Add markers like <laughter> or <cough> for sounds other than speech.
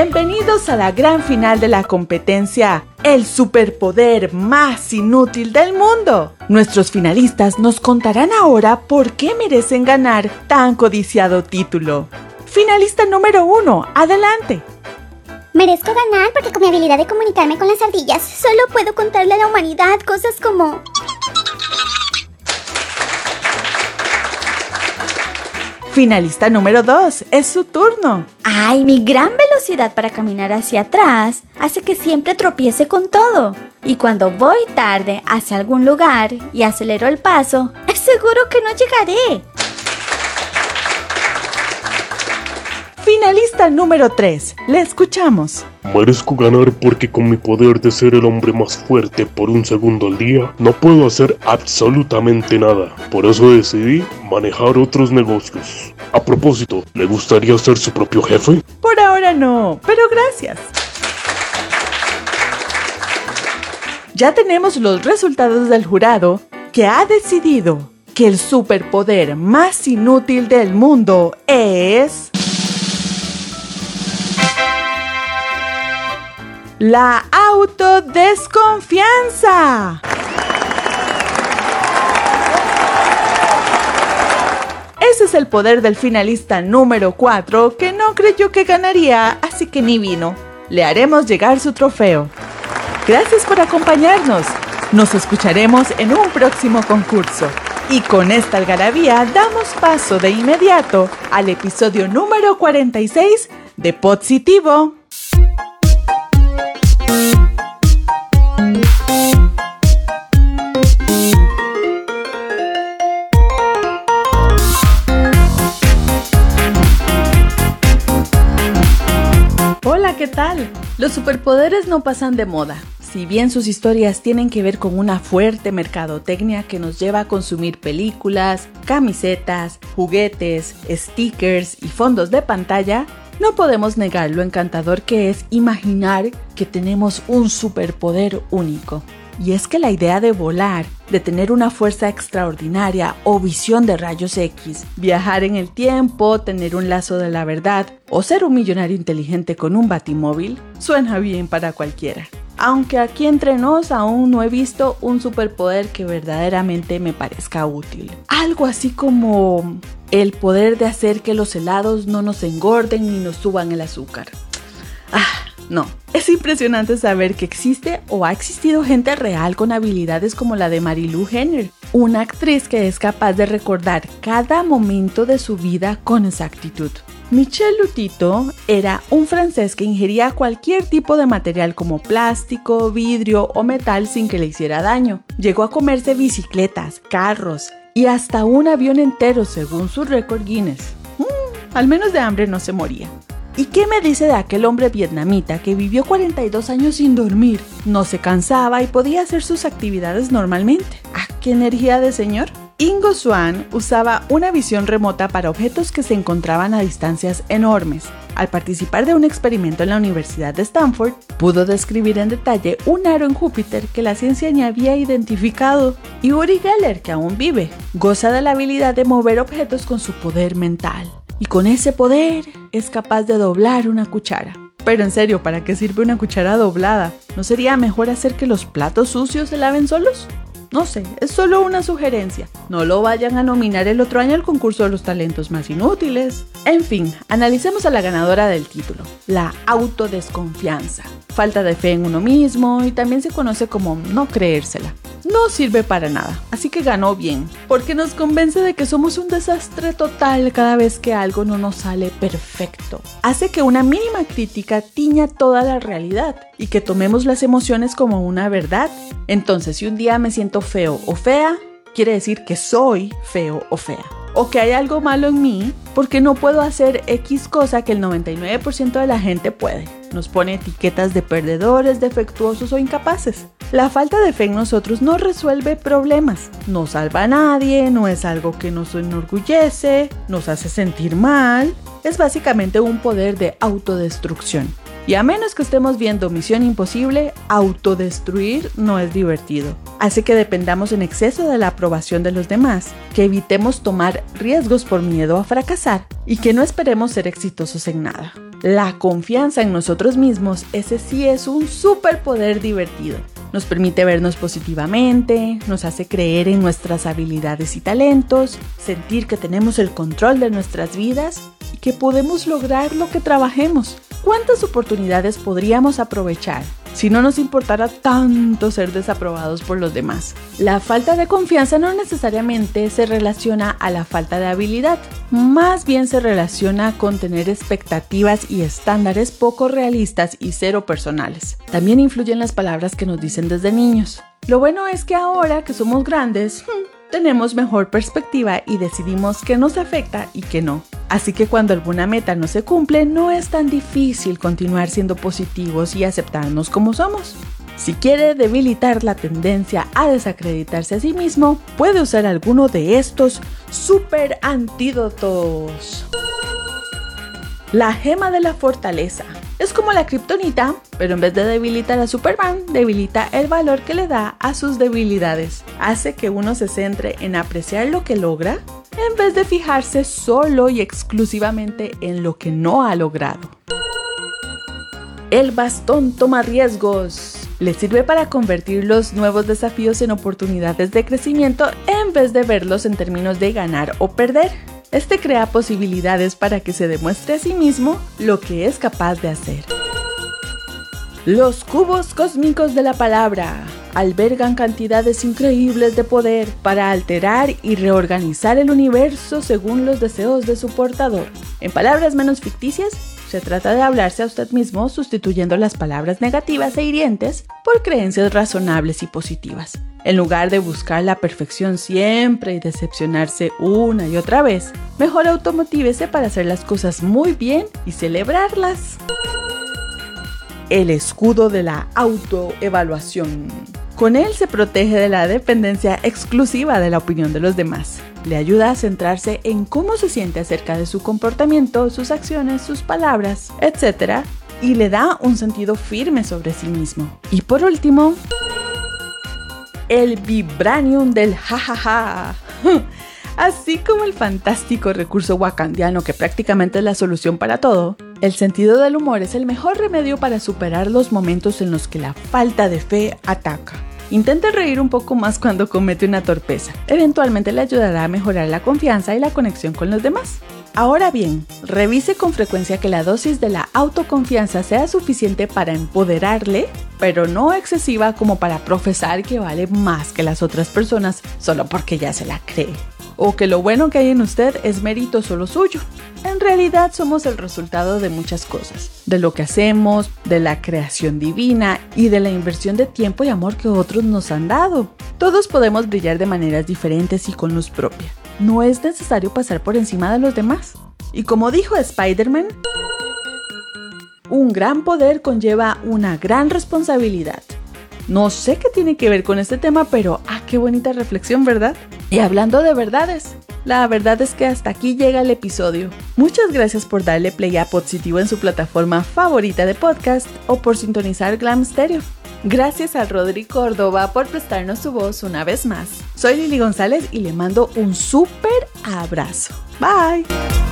Bienvenidos a la gran final de la competencia, el superpoder más inútil del mundo. Nuestros finalistas nos contarán ahora por qué merecen ganar tan codiciado título. Finalista número uno, adelante. Merezco ganar porque con mi habilidad de comunicarme con las ardillas solo puedo contarle a la humanidad cosas como... Finalista número 2, es su turno. Ay, mi gran velocidad para caminar hacia atrás hace que siempre tropiece con todo. Y cuando voy tarde hacia algún lugar y acelero el paso, es <laughs> seguro que no llegaré. Finalista número 3, le escuchamos. Merezco ganar porque con mi poder de ser el hombre más fuerte por un segundo al día, no puedo hacer absolutamente nada. Por eso decidí manejar otros negocios. A propósito, ¿le gustaría ser su propio jefe? Por ahora no, pero gracias. Ya tenemos los resultados del jurado que ha decidido que el superpoder más inútil del mundo es... La autodesconfianza. Ese es el poder del finalista número 4 que no creyó que ganaría, así que ni vino. Le haremos llegar su trofeo. Gracias por acompañarnos. Nos escucharemos en un próximo concurso. Y con esta algarabía damos paso de inmediato al episodio número 46 de Positivo. Los superpoderes no pasan de moda. Si bien sus historias tienen que ver con una fuerte mercadotecnia que nos lleva a consumir películas, camisetas, juguetes, stickers y fondos de pantalla, no podemos negar lo encantador que es imaginar que tenemos un superpoder único. Y es que la idea de volar, de tener una fuerza extraordinaria o visión de rayos X, viajar en el tiempo, tener un lazo de la verdad o ser un millonario inteligente con un batimóvil, suena bien para cualquiera. Aunque aquí entre nos aún no he visto un superpoder que verdaderamente me parezca útil. Algo así como el poder de hacer que los helados no nos engorden ni nos suban el azúcar. Ah, no. Es impresionante saber que existe o ha existido gente real con habilidades como la de Marilu Henner, una actriz que es capaz de recordar cada momento de su vida con exactitud. Michel Lutito era un francés que ingería cualquier tipo de material como plástico, vidrio o metal sin que le hiciera daño. Llegó a comerse bicicletas, carros y hasta un avión entero según su récord Guinness. Mm, al menos de hambre no se moría. ¿Y qué me dice de aquel hombre vietnamita que vivió 42 años sin dormir? No se cansaba y podía hacer sus actividades normalmente. ¿Ah, qué energía de señor? Ingo Swan usaba una visión remota para objetos que se encontraban a distancias enormes. Al participar de un experimento en la Universidad de Stanford, pudo describir en detalle un aro en Júpiter que la ciencia ni había identificado. Y Uri Geller, que aún vive, goza de la habilidad de mover objetos con su poder mental y con ese poder es capaz de doblar una cuchara. Pero en serio, ¿para qué sirve una cuchara doblada? ¿No sería mejor hacer que los platos sucios se laven solos? No sé, es solo una sugerencia. No lo vayan a nominar el otro año al concurso de los talentos más inútiles. En fin, analicemos a la ganadora del título, la autodesconfianza. Falta de fe en uno mismo y también se conoce como no creérsela no sirve para nada, así que ganó bien, porque nos convence de que somos un desastre total cada vez que algo no nos sale perfecto. Hace que una mínima crítica tiña toda la realidad y que tomemos las emociones como una verdad. Entonces, si un día me siento feo o fea, quiere decir que soy feo o fea o que hay algo malo en mí porque no puedo hacer X cosa que el 99% de la gente puede. Nos pone etiquetas de perdedores, defectuosos o incapaces. La falta de fe en nosotros no resuelve problemas, no salva a nadie, no es algo que nos enorgullece, nos hace sentir mal, es básicamente un poder de autodestrucción. Y a menos que estemos viendo Misión Imposible, autodestruir no es divertido. Hace que dependamos en exceso de la aprobación de los demás, que evitemos tomar riesgos por miedo a fracasar y que no esperemos ser exitosos en nada. La confianza en nosotros mismos, ese sí es un superpoder divertido. Nos permite vernos positivamente, nos hace creer en nuestras habilidades y talentos, sentir que tenemos el control de nuestras vidas y que podemos lograr lo que trabajemos. ¿Cuántas oportunidades podríamos aprovechar si no nos importara tanto ser desaprobados por los demás. La falta de confianza no necesariamente se relaciona a la falta de habilidad, más bien se relaciona con tener expectativas y estándares poco realistas y cero personales. También influyen las palabras que nos dicen desde niños. Lo bueno es que ahora que somos grandes, <laughs> hmm, tenemos mejor perspectiva y decidimos qué nos afecta y qué no. Así que cuando alguna meta no se cumple, no es tan difícil continuar siendo positivos y aceptarnos como somos. Si quiere debilitar la tendencia a desacreditarse a sí mismo, puede usar alguno de estos super antídotos. La gema de la fortaleza. Es como la kriptonita, pero en vez de debilitar a Superman, debilita el valor que le da a sus debilidades. Hace que uno se centre en apreciar lo que logra en vez de fijarse solo y exclusivamente en lo que no ha logrado. El bastón toma riesgos. Le sirve para convertir los nuevos desafíos en oportunidades de crecimiento en vez de verlos en términos de ganar o perder. Este crea posibilidades para que se demuestre a sí mismo lo que es capaz de hacer. Los cubos cósmicos de la palabra albergan cantidades increíbles de poder para alterar y reorganizar el universo según los deseos de su portador. En palabras menos ficticias, se trata de hablarse a usted mismo sustituyendo las palabras negativas e hirientes por creencias razonables y positivas. En lugar de buscar la perfección siempre y decepcionarse una y otra vez, mejor automotívese para hacer las cosas muy bien y celebrarlas. El escudo de la autoevaluación. Con él se protege de la dependencia exclusiva de la opinión de los demás. Le ayuda a centrarse en cómo se siente acerca de su comportamiento, sus acciones, sus palabras, etc. Y le da un sentido firme sobre sí mismo. Y por último, el vibranium del jajaja. <laughs> Así como el fantástico recurso wakandiano que prácticamente es la solución para todo, el sentido del humor es el mejor remedio para superar los momentos en los que la falta de fe ataca. Intente reír un poco más cuando comete una torpeza. Eventualmente le ayudará a mejorar la confianza y la conexión con los demás. Ahora bien, revise con frecuencia que la dosis de la autoconfianza sea suficiente para empoderarle, pero no excesiva como para profesar que vale más que las otras personas solo porque ya se la cree o que lo bueno que hay en usted es mérito solo suyo. En realidad somos el resultado de muchas cosas, de lo que hacemos, de la creación divina y de la inversión de tiempo y amor que otros nos han dado. Todos podemos brillar de maneras diferentes y con luz propia. No es necesario pasar por encima de los demás. Y como dijo Spider-Man, un gran poder conlleva una gran responsabilidad. No sé qué tiene que ver con este tema, pero ah, qué bonita reflexión, ¿verdad? Y hablando de verdades, la verdad es que hasta aquí llega el episodio. Muchas gracias por darle play a Positivo en su plataforma favorita de podcast o por sintonizar Glam Stereo. Gracias a Rodri Córdoba por prestarnos su voz una vez más. Soy Lili González y le mando un súper abrazo. Bye.